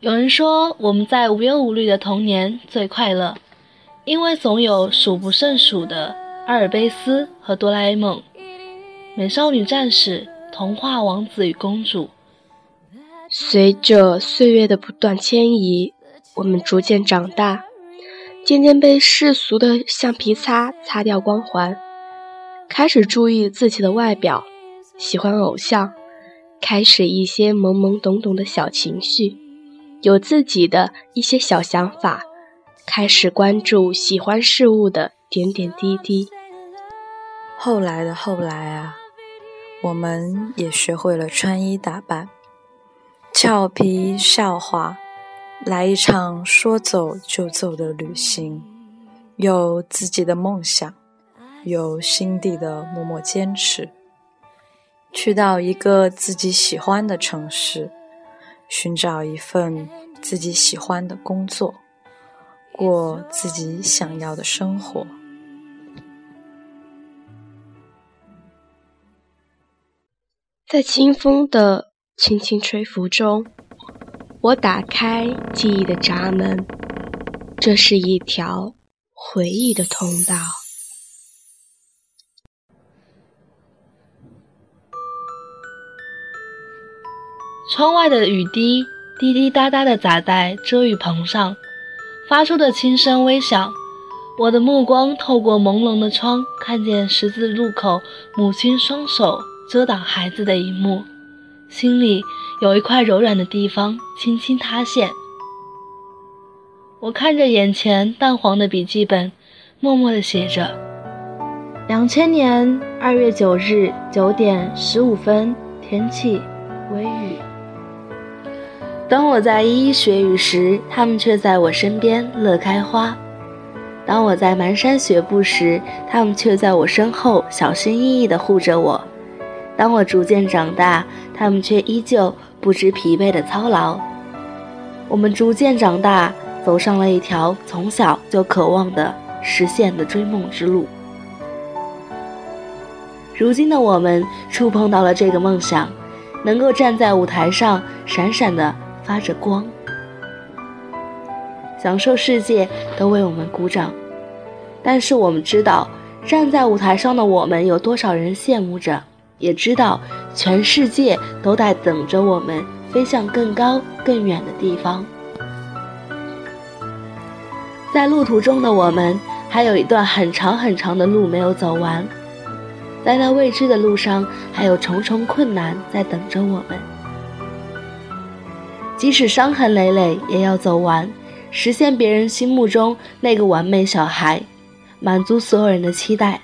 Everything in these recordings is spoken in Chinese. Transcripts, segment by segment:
有人说，我们在无忧无虑的童年最快乐，因为总有数不胜数的阿尔卑斯和哆啦 A 梦、美少女战士、童话王子与公主。随着岁月的不断迁移，我们逐渐长大，渐渐被世俗的橡皮擦擦掉光环，开始注意自己的外表，喜欢偶像，开始一些懵懵懂懂的小情绪。有自己的一些小想法，开始关注喜欢事物的点点滴滴。后来的后来啊，我们也学会了穿衣打扮，俏皮笑话，来一场说走就走的旅行。有自己的梦想，有心底的默默坚持，去到一个自己喜欢的城市。寻找一份自己喜欢的工作，过自己想要的生活。在清风的轻轻吹拂中，我打开记忆的闸门，这是一条回忆的通道。窗外的雨滴滴滴答答地砸在遮雨棚上，发出的轻声微响。我的目光透过朦胧的窗，看见十字路口母亲双手遮挡孩子的一幕，心里有一块柔软的地方轻轻塌陷。我看着眼前淡黄的笔记本，默默地写着：两千年二月九日九点十五分，天气微雨。当我在依依学语时，他们却在我身边乐开花；当我在蹒跚学步时，他们却在我身后小心翼翼地护着我；当我逐渐长大，他们却依旧不知疲惫地操劳。我们逐渐长大，走上了一条从小就渴望的实现的追梦之路。如今的我们触碰到了这个梦想，能够站在舞台上，闪闪的。发着光，享受世界都为我们鼓掌，但是我们知道，站在舞台上的我们有多少人羡慕着，也知道全世界都在等着我们飞向更高更远的地方。在路途中的我们，还有一段很长很长的路没有走完，在那未知的路上，还有重重困难在等着我们。即使伤痕累累，也要走完，实现别人心目中那个完美小孩，满足所有人的期待。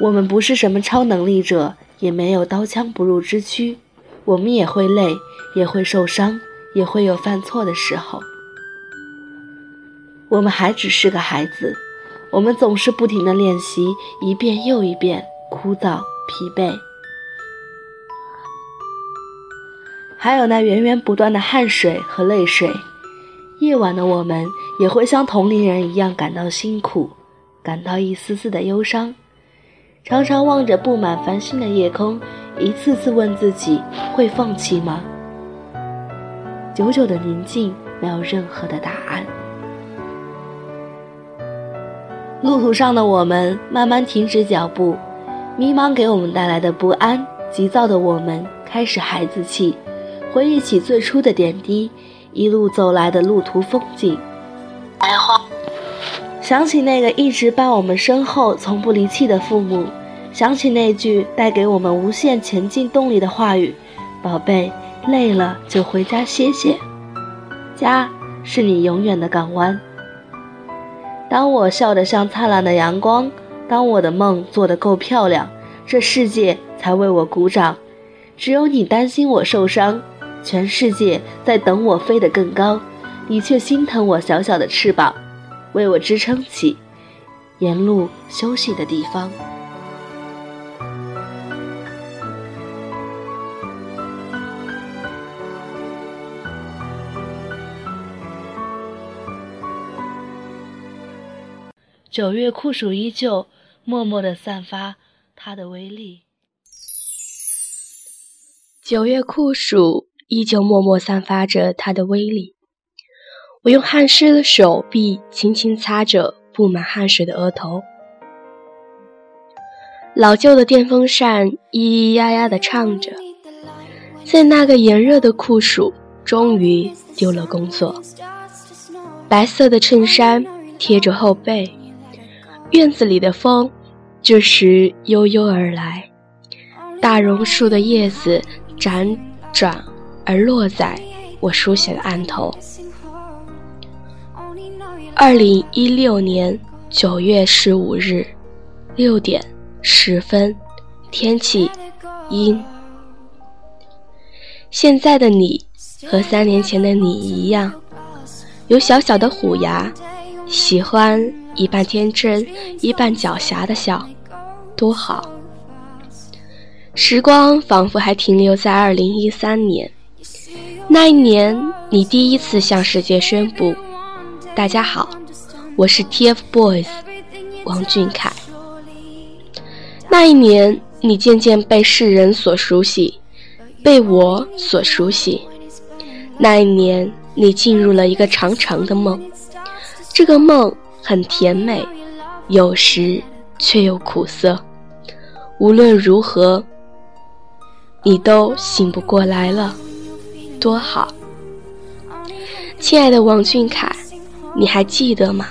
我们不是什么超能力者，也没有刀枪不入之躯，我们也会累，也会受伤，也会有犯错的时候。我们还只是个孩子，我们总是不停的练习，一遍又一遍，枯燥疲惫。还有那源源不断的汗水和泪水，夜晚的我们也会像同龄人一样感到辛苦，感到一丝丝的忧伤，常常望着布满繁星的夜空，一次次问自己：会放弃吗？久久的宁静，没有任何的答案。路途上的我们慢慢停止脚步，迷茫给我们带来的不安，急躁的我们开始孩子气。回忆起最初的点滴，一路走来的路途风景，白花想起那个一直伴我们身后、从不离弃的父母，想起那句带给我们无限前进动力的话语：“宝贝，累了就回家歇歇，家是你永远的港湾。”当我笑得像灿烂的阳光，当我的梦做得够漂亮，这世界才为我鼓掌。只有你担心我受伤，全世界在等我飞得更高，你却心疼我小小的翅膀，为我支撑起沿路休息的地方。九月酷暑依旧，默默地散发它的威力。九月酷暑依旧默默散发着它的威力。我用汗湿的手臂轻轻擦着布满汗水的额头。老旧的电风扇咿咿呀呀地唱着，在那个炎热的酷暑，终于丢了工作。白色的衬衫贴着后背。院子里的风，这时悠悠而来。大榕树的叶子辗转而落在我书写的案头。二零一六年九月十五日六点十分，天气阴。现在的你和三年前的你一样，有小小的虎牙，喜欢。一半天真，一半狡黠的笑，多好！时光仿佛还停留在二零一三年，那一年你第一次向世界宣布：“大家好，我是 TFBOYS 王俊凯。”那一年你渐渐被世人所熟悉，被我所熟悉。那一年你进入了一个长长的梦，这个梦。很甜美，有时却又苦涩。无论如何，你都醒不过来了，多好！亲爱的王俊凯，你还记得吗？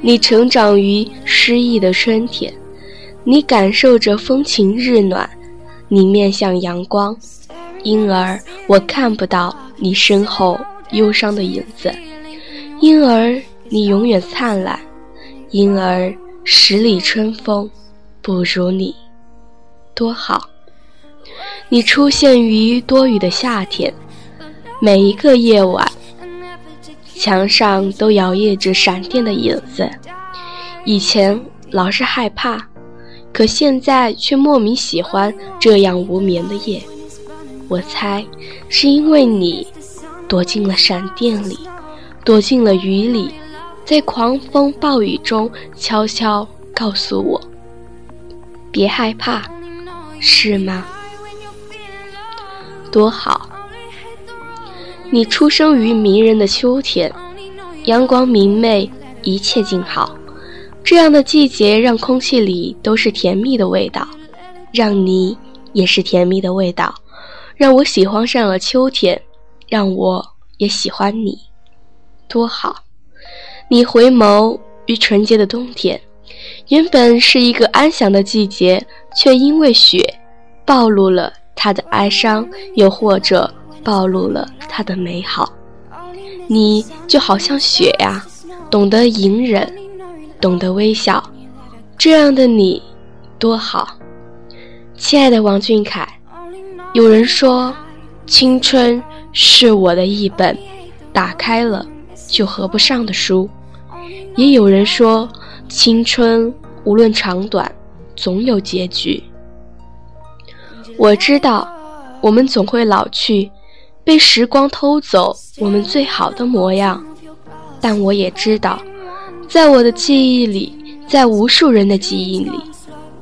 你成长于诗意的春天，你感受着风情日暖，你面向阳光，因而我看不到你身后忧伤的影子，因而。你永远灿烂，因而十里春风不如你，多好！你出现于多雨的夏天，每一个夜晚，墙上都摇曳着闪电的影子。以前老是害怕，可现在却莫名喜欢这样无眠的夜。我猜，是因为你躲进了闪电里，躲进了雨里。在狂风暴雨中，悄悄告诉我：“别害怕，是吗？多好！你出生于迷人的秋天，阳光明媚，一切静好。这样的季节让空气里都是甜蜜的味道，让你也是甜蜜的味道，让我喜欢上了秋天，让我也喜欢你，多好！”你回眸于纯洁的冬天，原本是一个安详的季节，却因为雪，暴露了它的哀伤，又或者暴露了它的美好。你就好像雪呀，懂得隐忍，懂得微笑，这样的你多好，亲爱的王俊凯。有人说，青春是我的一本打开了。就合不上的书，也有人说，青春无论长短，总有结局。我知道，我们总会老去，被时光偷走我们最好的模样。但我也知道，在我的记忆里，在无数人的记忆里，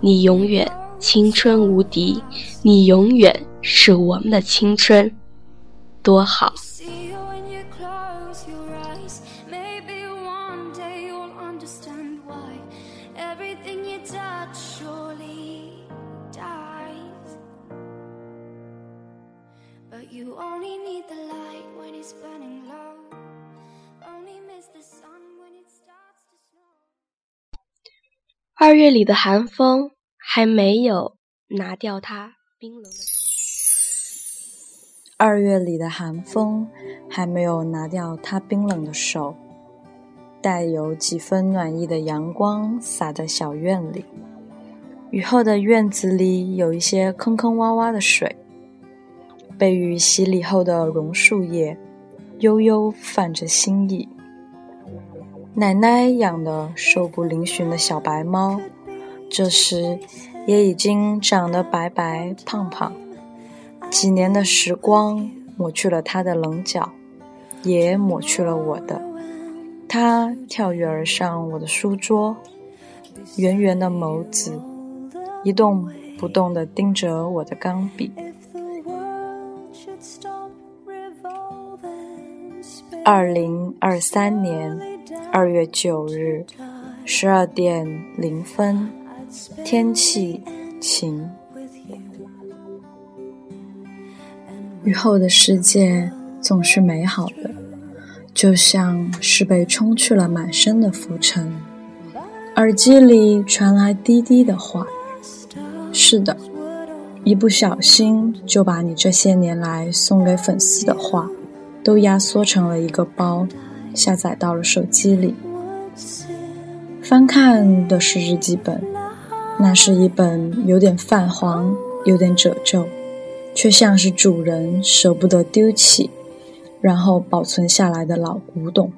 你永远青春无敌，你永远是我们的青春，多好。二月里的寒风还没有拿掉它冰冷的。二月里的寒风还没有拿掉它冰冷的手。带有几分暖意的阳光洒在小院里。雨后的院子里有一些坑坑洼洼的水，被雨洗礼后的榕树叶，悠悠泛着新意。奶奶养的瘦骨嶙峋的小白猫，这时也已经长得白白胖胖。几年的时光抹去了它的棱角，也抹去了我的。它跳跃而上我的书桌，圆圆的眸子一动不动地盯着我的钢笔。二零二三年二月九日十二点零分，天气晴。雨后的世界总是美好的，就像是被冲去了满身的浮尘。耳机里传来滴滴的话：“是的，一不小心就把你这些年来送给粉丝的话，都压缩成了一个包，下载到了手机里。翻看的是日记本，那是一本有点泛黄、有点褶皱。”却像是主人舍不得丢弃，然后保存下来的老古董。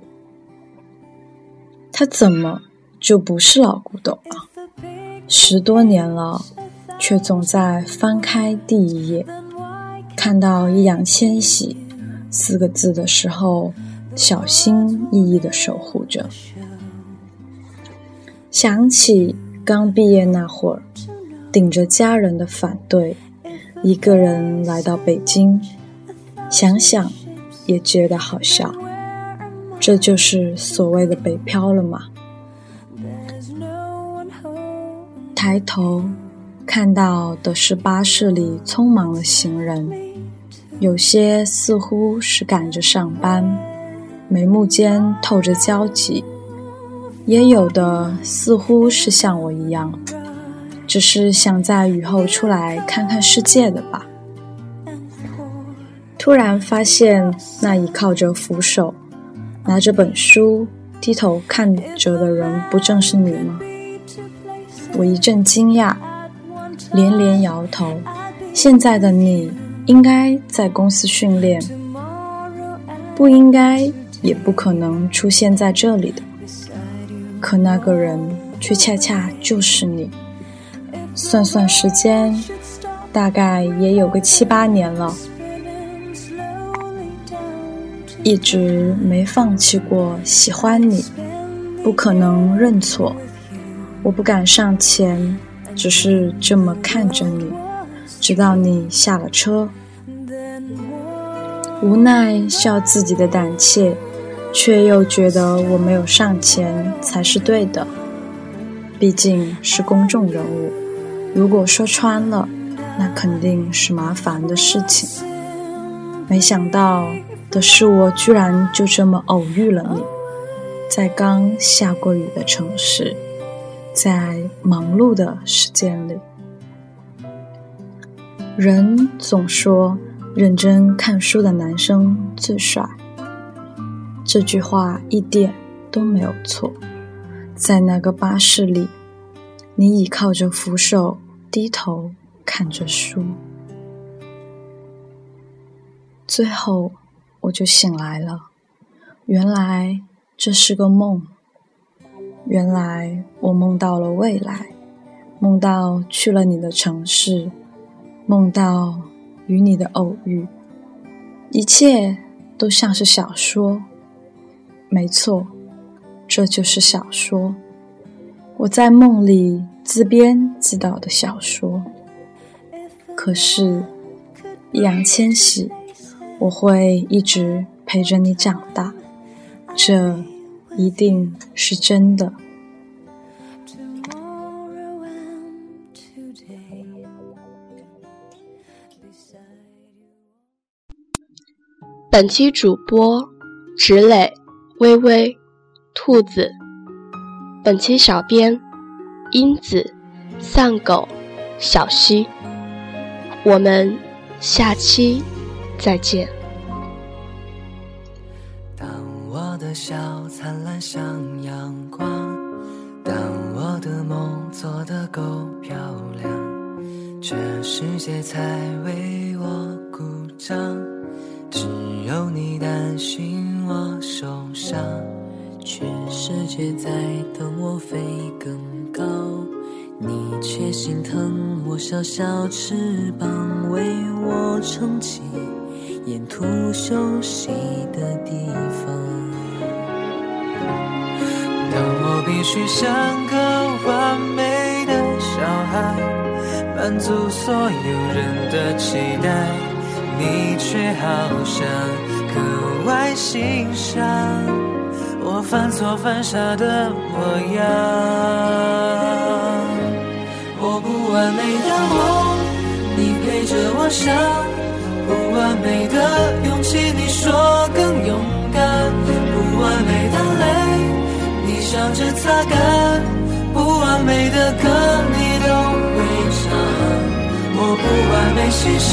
它怎么就不是老古董了？十多年了，却总在翻开第一页，看到“易烊千玺”四个字的时候，小心翼翼的守护着。想起刚毕业那会儿，顶着家人的反对。一个人来到北京，想想也觉得好笑。这就是所谓的北漂了吗？抬头看到的是巴士里匆忙的行人，有些似乎是赶着上班，眉目间透着焦急；也有的似乎是像我一样。只是想在雨后出来看看世界的吧。突然发现，那倚靠着扶手、拿着本书、低头看着的人，不正是你吗？我一阵惊讶，连连摇头。现在的你应该在公司训练，不应该，也不可能出现在这里的。可那个人却恰恰就是你。算算时间，大概也有个七八年了，一直没放弃过喜欢你，不可能认错，我不敢上前，只是这么看着你，直到你下了车，无奈笑自己的胆怯，却又觉得我没有上前才是对的，毕竟是公众人物。如果说穿了，那肯定是麻烦的事情。没想到的是，我居然就这么偶遇了你，在刚下过雨的城市，在忙碌的时间里。人总说，认真看书的男生最帅。这句话一点都没有错。在那个巴士里，你倚靠着扶手。低头看着书，最后我就醒来了。原来这是个梦，原来我梦到了未来，梦到去了你的城市，梦到与你的偶遇，一切都像是小说。没错，这就是小说。我在梦里。自编自导的小说，可是易烊千玺，我会一直陪着你长大，这一定是真的。本期主播：芷磊、微微、兔子。本期小编。英子、丧狗、小溪，我们下期再见。当我的笑灿烂像阳光，当我的梦做得够漂亮，全世界才为我。鼓掌，只有你担心我受伤。全世界在等我飞更高，你却心疼我小小翅膀，为我撑起沿途休息的地方。当我必须像个完美的小孩，满足所有人的期待，你却好像格外欣赏我犯错犯傻的模样。我不完美的梦，你陪着我想；不完美的勇气，你说更勇敢；不完美的泪。你笑着擦干，不完美的歌你都会唱。我不完美心事，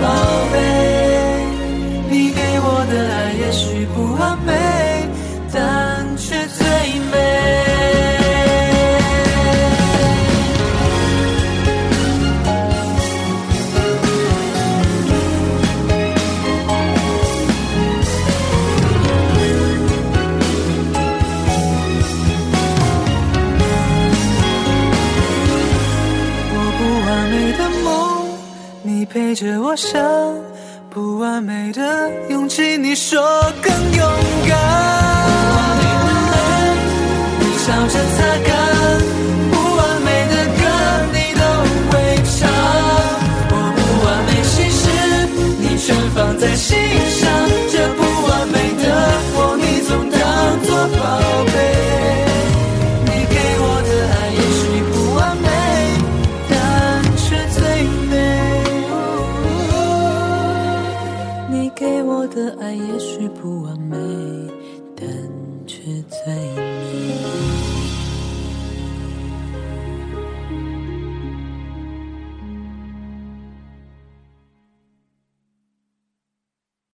当